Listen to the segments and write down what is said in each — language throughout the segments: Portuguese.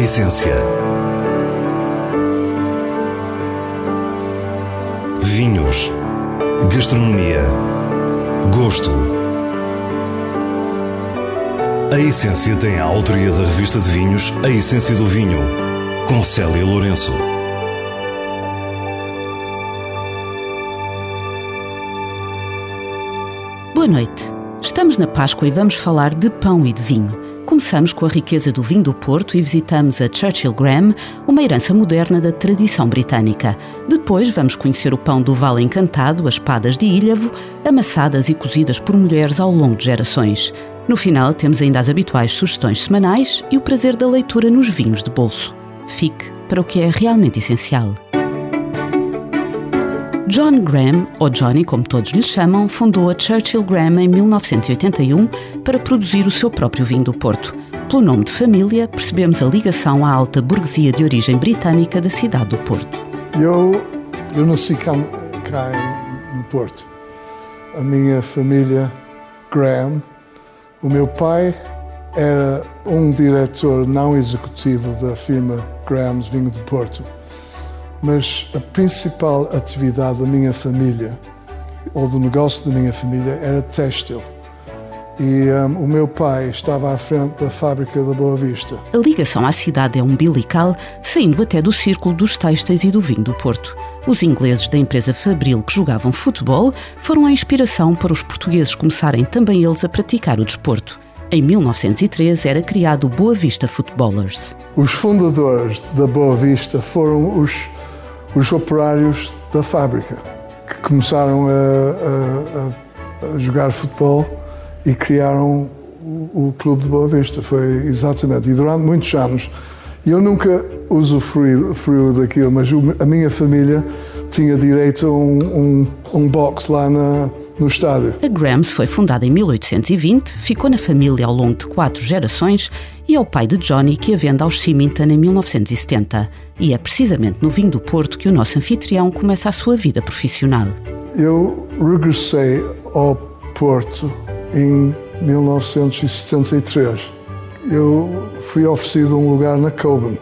essência. Vinhos. Gastronomia. Gosto. A Essência tem a autoria da revista de vinhos A Essência do Vinho, com Célia Lourenço. Boa noite. Estamos na Páscoa e vamos falar de pão e de vinho. Começamos com a riqueza do vinho do Porto e visitamos a Churchill Graham, uma herança moderna da tradição britânica. Depois vamos conhecer o pão do Vale Encantado, as espadas de Ilhavo, amassadas e cozidas por mulheres ao longo de gerações. No final temos ainda as habituais sugestões semanais e o prazer da leitura nos vinhos de bolso. Fique para o que é realmente essencial. John Graham, ou Johnny como todos lhe chamam, fundou a Churchill Graham em 1981 para produzir o seu próprio vinho do Porto. Pelo nome de família, percebemos a ligação à alta burguesia de origem britânica da cidade do Porto. Eu, eu nasci cá, cá no Porto. A minha família, Graham, o meu pai era um diretor não executivo da firma Graham's Vinho do Porto mas a principal atividade da minha família, ou do negócio da minha família, era têxtil. E um, o meu pai estava à frente da fábrica da Boa Vista. A ligação à cidade é umbilical, saindo até do círculo dos têxteis e do vinho do Porto. Os ingleses da empresa Fabril que jogavam futebol foram a inspiração para os portugueses começarem também eles a praticar o desporto. Em 1903 era criado o Boa Vista Footballers. Os fundadores da Boa Vista foram os os operários da fábrica, que começaram a, a, a jogar futebol e criaram o, o, Clube de Boa Vista. Foi exatamente. E durante muitos anos, eu nunca usufruí daquilo, mas a minha família tinha direito a um, um, um box lá na, no estádio. A Grams foi fundada em 1820, ficou na família ao longo de quatro gerações e é o pai de Johnny que a vende aos Symington em 1970. E é precisamente no vinho do Porto que o nosso anfitrião começa a sua vida profissional. Eu regressei ao Porto em 1973. Eu fui oferecido um lugar na Coben.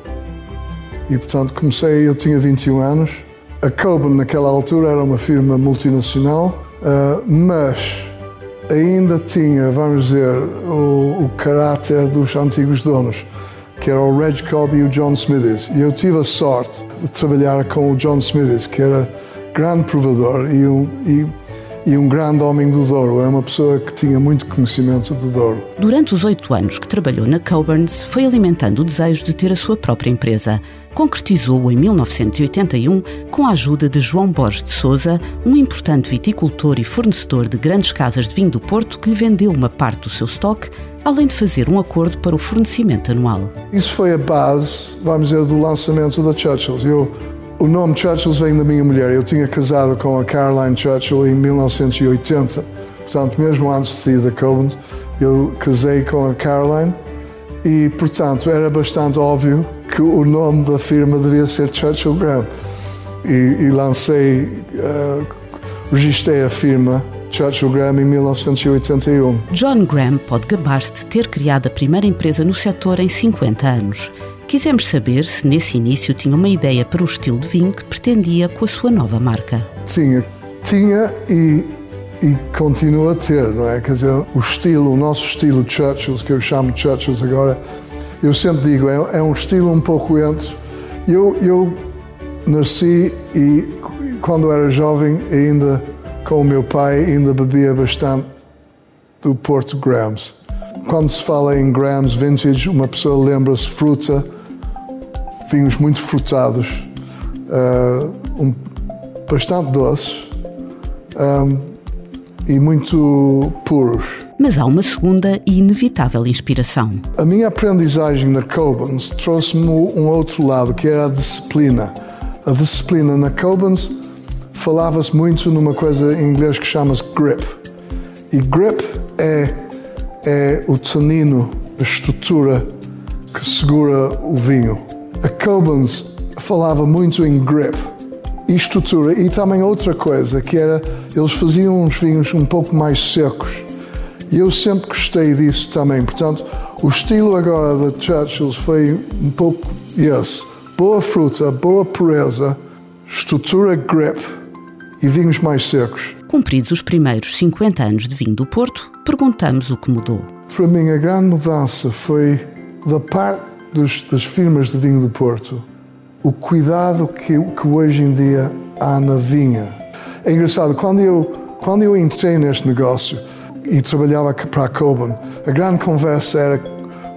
E, portanto, comecei, eu tinha 21 anos. A Coben, naquela altura, era uma firma multinacional Uh, mas ainda tinha, vamos dizer, o, o caráter dos antigos donos, que era o Reg Cobb e o John Smithies. E eu tive a sorte de trabalhar com o John Smithies, que era grande provador e um, e e um grande homem do Douro. É uma pessoa que tinha muito conhecimento do Douro. Durante os oito anos que trabalhou na Coburns, foi alimentando o desejo de ter a sua própria empresa. Concretizou-o em 1981 com a ajuda de João Borges de Souza, um importante viticultor e fornecedor de grandes casas de vinho do Porto que lhe vendeu uma parte do seu estoque, além de fazer um acordo para o fornecimento anual. Isso foi a base, vamos dizer, do lançamento da Churchill's. Eu o nome Churchill vem da minha mulher. Eu tinha casado com a Caroline Churchill em 1980. Portanto, mesmo antes de sair da Coben, eu casei com a Caroline e, portanto, era bastante óbvio que o nome da firma devia ser Churchill Graham. E, e lancei, uh, registrei a firma Churchill Graham em 1981. John Graham pode gabar-se de ter criado a primeira empresa no setor em 50 anos. Quisemos saber se nesse início tinha uma ideia para o estilo de vinho que pretendia com a sua nova marca. Tinha, tinha e, e continua a ter, não é? Quer dizer, o estilo, o nosso estilo Churchills, que eu chamo de Churchills agora, eu sempre digo, é, é um estilo um pouco entre. Eu, eu nasci e quando era jovem, ainda com o meu pai, ainda bebia bastante do Porto Grams. Quando se fala em Grams Vintage, uma pessoa lembra-se fruta, vinhos muito frutados, uh, um, bastante doces um, e muito puros. Mas há uma segunda e inevitável inspiração. A minha aprendizagem na Cobans trouxe-me um outro lado, que era a disciplina. A disciplina na Cobans falava-se muito numa coisa em inglês que chama-se grip. E grip é, é o tanino, a estrutura que segura o vinho. A Cobans falava muito em grip e estrutura e também outra coisa que era eles faziam uns vinhos um pouco mais secos e eu sempre gostei disso também. Portanto, O estilo agora da Churchill's foi um pouco esse. Boa fruta, boa pureza, estrutura grip e vinhos mais secos. Cumpridos os primeiros 50 anos de vinho do Porto, perguntamos o que mudou. Para mim, a grande mudança foi da parte dos, das firmas de vinho do Porto, o cuidado que, que hoje em dia há na vinha. É engraçado, quando eu, quando eu entrei neste negócio e trabalhava para a Coben, a grande conversa era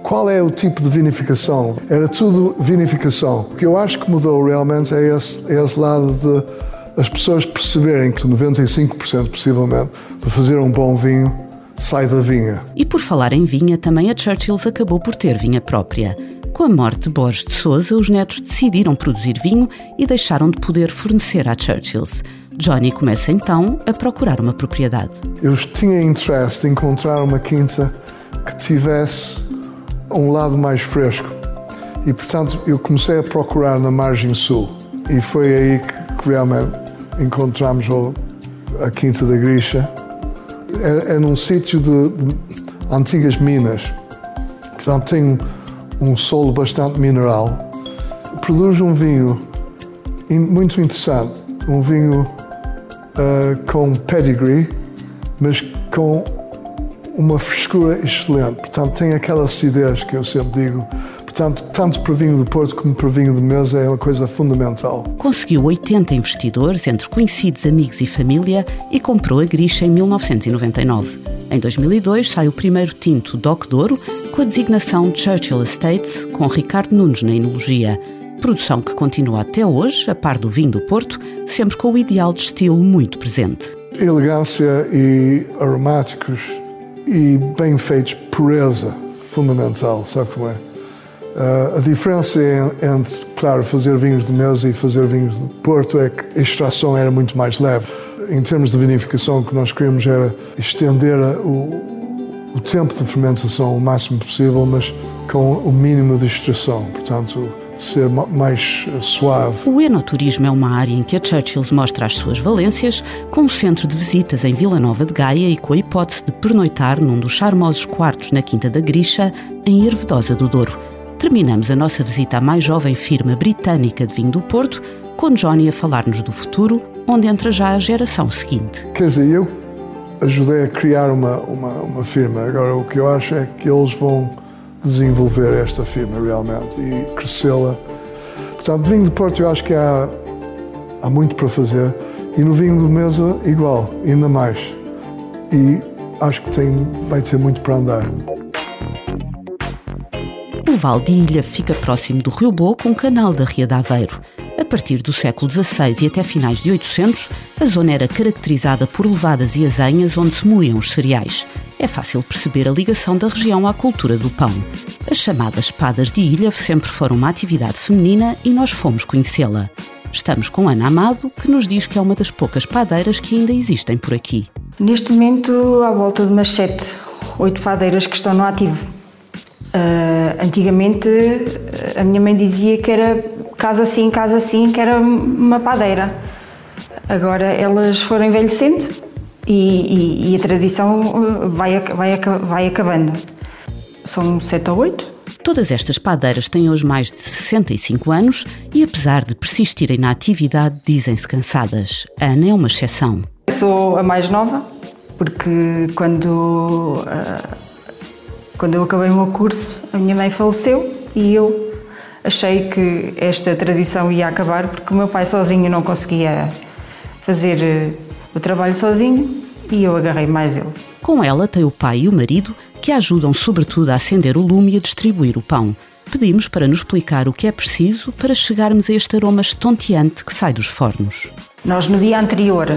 qual é o tipo de vinificação. Era tudo vinificação. O que eu acho que mudou realmente é esse, é esse lado de as pessoas perceberem que 95% possivelmente de fazer um bom vinho sai da vinha. E por falar em vinha, também a Churchill's acabou por ter vinha própria. Com a morte de Borges de Souza, os netos decidiram produzir vinho e deixaram de poder fornecer à Churchill's. Johnny começa então a procurar uma propriedade. Eu tinha interesse em encontrar uma quinta que tivesse um lado mais fresco e, portanto, eu comecei a procurar na margem sul e foi aí que realmente encontramos a Quinta da Grisha. É, é num sítio de, de antigas minas, portanto, tem um solo bastante mineral. Produz um vinho muito interessante, um vinho uh, com pedigree, mas com uma frescura excelente. Portanto, tem aquela acidez que eu sempre digo. Portanto, tanto para vinho do Porto como para vinho de mesa é uma coisa fundamental. Conseguiu 80 investidores, entre conhecidos, amigos e família, e comprou a Grisha em 1999. Em 2002 sai o primeiro tinto Doc Douro, com a designação Churchill Estates, com Ricardo Nunes na enologia. Produção que continua até hoje, a par do vinho do Porto, sempre com o ideal de estilo muito presente. Elegância e aromáticos e bem feitos, pureza fundamental, sabe como é? Uh, a diferença entre, claro, fazer vinhos de mesa e fazer vinhos de Porto é que a extração era muito mais leve. Em termos de vinificação, o que nós queríamos era estender o, o tempo de fermentação o máximo possível, mas com o mínimo de extração. Portanto, ser mais eh, suave. O enoturismo é uma área em que a Churchill's mostra as suas valências, com um centro de visitas em Vila Nova de Gaia e com a hipótese de pernoitar num dos charmosos quartos na Quinta da Grixa, em Hervedosa do Douro. Terminamos a nossa visita à mais jovem firma britânica de vinho do Porto, com Johnny a falar-nos do futuro, onde entra já a geração seguinte. Quer dizer, eu ajudei a criar uma, uma, uma firma. Agora, o que eu acho é que eles vão desenvolver esta firma realmente e crescê-la. Portanto, vinho de Porto eu acho que há, há muito para fazer e no vinho de mesa igual, ainda mais. E acho que tem, vai ter muito para andar. O Val de Ilha fica próximo do Rio Boa com o canal da Ria de Aveiro. A partir do século XVI e até finais de 800, a zona era caracterizada por levadas e azenhas onde se moíam os cereais é fácil perceber a ligação da região à cultura do pão. As chamadas espadas de ilha sempre foram uma atividade feminina e nós fomos conhecê-la. Estamos com Ana Amado, que nos diz que é uma das poucas padeiras que ainda existem por aqui. Neste momento, há volta de umas sete, oito padeiras que estão no ativo. Uh, antigamente, a minha mãe dizia que era casa assim, casa assim, que era uma padeira. Agora elas foram envelhecendo e, e, e a tradição uh, vai, vai, vai acabando. São sete ou oito. Todas estas padeiras têm hoje mais de 65 anos e, apesar de persistirem na atividade, dizem-se cansadas. A Ana é uma exceção. Eu sou a mais nova, porque quando, uh, quando eu acabei o meu curso, a minha mãe faleceu e eu achei que esta tradição ia acabar porque o meu pai sozinho não conseguia fazer uh, o trabalho sozinho e eu agarrei mais ele. Com ela tem o pai e o marido que ajudam sobretudo a acender o lume e a distribuir o pão. Pedimos para nos explicar o que é preciso para chegarmos a este aroma estonteante que sai dos fornos. Nós no dia anterior,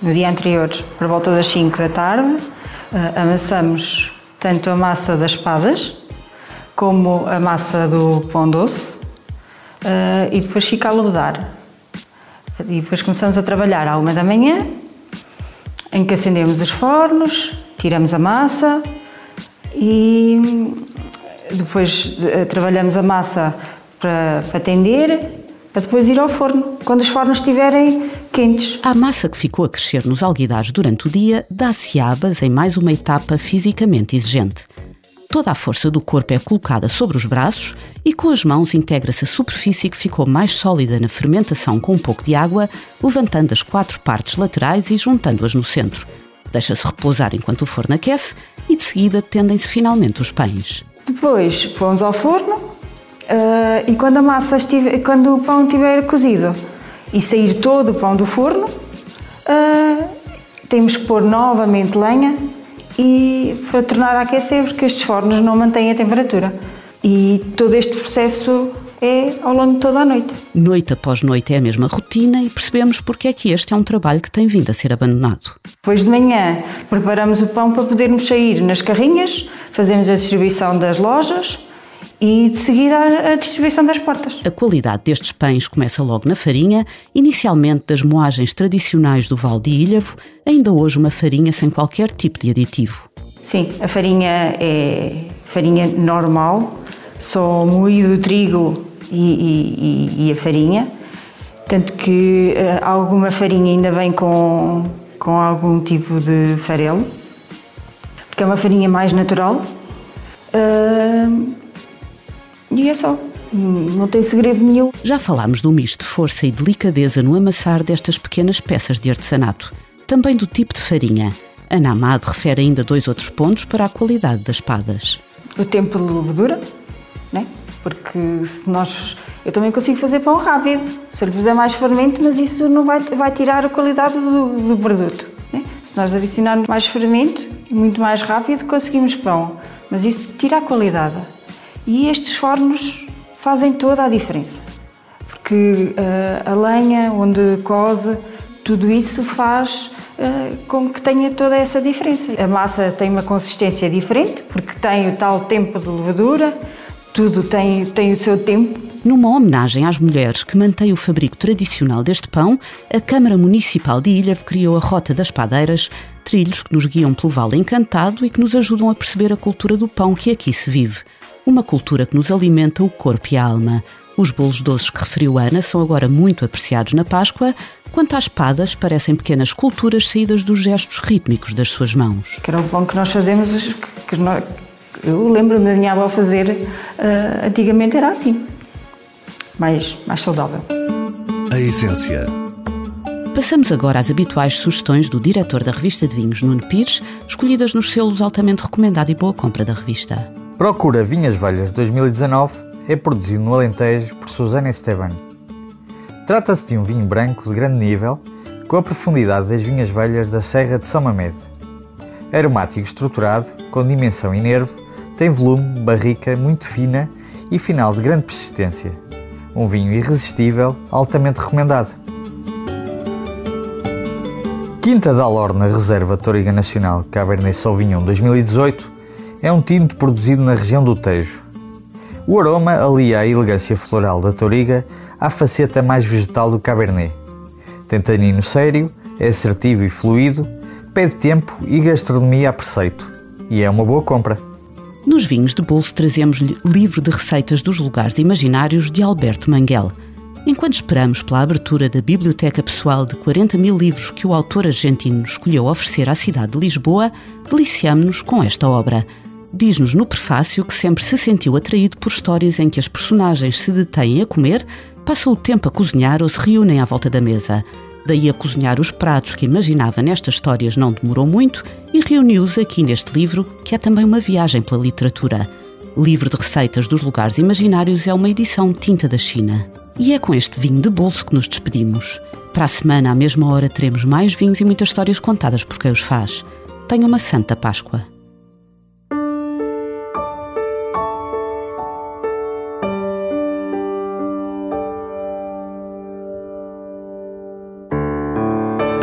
no dia anterior, por volta das 5 da tarde, uh, amassamos tanto a massa das espadas como a massa do pão doce uh, e depois fica a levedar. E depois começamos a trabalhar à uma da manhã em que acendemos os fornos, tiramos a massa e depois eh, trabalhamos a massa para, para tender, para depois ir ao forno, quando os fornos estiverem quentes. A massa que ficou a crescer nos alguidares durante o dia dá-se abas em mais uma etapa fisicamente exigente. Toda a força do corpo é colocada sobre os braços e com as mãos integra-se a superfície que ficou mais sólida na fermentação com um pouco de água, levantando as quatro partes laterais e juntando-as no centro. Deixa-se repousar enquanto o forno aquece e de seguida tendem-se finalmente os pães. Depois pomos ao forno uh, e quando a massa estiver, quando o pão estiver cozido e sair todo o pão do forno, uh, temos que pôr novamente lenha e para tornar a aquecer porque estes fornos não mantêm a temperatura. E todo este processo é ao longo de toda a noite. Noite após noite é a mesma rotina e percebemos porque é que este é um trabalho que tem vindo a ser abandonado. Depois de manhã preparamos o pão para podermos sair nas carrinhas, fazemos a distribuição das lojas e de seguida a distribuição das portas. A qualidade destes pães começa logo na farinha, inicialmente das moagens tradicionais do Val de Ilhavo, ainda hoje uma farinha sem qualquer tipo de aditivo. Sim, a farinha é farinha normal, só moído o trigo e, e, e, a farinha. Tanto que uh, alguma farinha ainda vem com, com algum tipo de farelo, porque é uma farinha mais natural. Uh, e é só. Não tem segredo nenhum. Já falámos do misto de força e delicadeza no amassar destas pequenas peças de artesanato. Também do tipo de farinha. Ana Amado refere ainda dois outros pontos para a qualidade das espadas. O tempo de levedura, né? porque se nós. Eu também consigo fazer pão rápido, se eu lhe fizer mais fermento, mas isso não vai, vai tirar a qualidade do, do produto. Né? Se nós adicionarmos mais fermento, muito mais rápido, conseguimos pão, mas isso tira a qualidade. E estes fornos fazem toda a diferença, porque uh, a lenha onde cose, tudo isso faz uh, com que tenha toda essa diferença. A massa tem uma consistência diferente, porque tem o tal tempo de levedura, tudo tem, tem o seu tempo. Numa homenagem às mulheres que mantêm o fabrico tradicional deste pão, a Câmara Municipal de Ilha criou a Rota das Padeiras, trilhos que nos guiam pelo Vale Encantado e que nos ajudam a perceber a cultura do pão que aqui se vive. Uma cultura que nos alimenta o corpo e a alma. Os bolos doces que referiu Ana são agora muito apreciados na Páscoa, quanto às espadas, parecem pequenas culturas saídas dos gestos rítmicos das suas mãos. Que era o pão que nós fazemos, que nós, eu lembro-me da minha avó fazer, uh, antigamente era assim, mais, mais saudável. A essência. Passamos agora às habituais sugestões do diretor da revista de vinhos, Nuno Pires, escolhidas nos selos altamente recomendado e boa compra da revista. Procura Vinhas Velhas 2019 é produzido no Alentejo por Susana Esteban. Trata-se de um vinho branco de grande nível, com a profundidade das vinhas velhas da Serra de São Mamede. Aromático estruturado, com dimensão e nervo, tem volume, barrica muito fina e final de grande persistência. Um vinho irresistível, altamente recomendado. Quinta da Alorna Reserva Toriga Nacional Cabernet Sauvignon 2018 é um tinto produzido na região do Tejo. O aroma alia a elegância floral da Toriga à faceta mais vegetal do Cabernet. Tem tanino sério, é assertivo e fluido, pede tempo e gastronomia a preceito. E é uma boa compra. Nos vinhos de bolso trazemos-lhe livro de receitas dos lugares imaginários de Alberto Manguel. Enquanto esperamos pela abertura da biblioteca pessoal de 40 mil livros que o autor argentino escolheu oferecer à cidade de Lisboa, deliciamos-nos com esta obra. Diz-nos no prefácio que sempre se sentiu atraído por histórias em que as personagens se detêm a comer, passam o tempo a cozinhar ou se reúnem à volta da mesa. Daí a cozinhar os pratos que imaginava nestas histórias não demorou muito e reuniu-os aqui neste livro, que é também uma viagem pela literatura. Livro de receitas dos lugares imaginários é uma edição tinta da China. E é com este vinho de bolso que nos despedimos. Para a semana, à mesma hora, teremos mais vinhos e muitas histórias contadas por quem os faz. Tenha uma Santa Páscoa.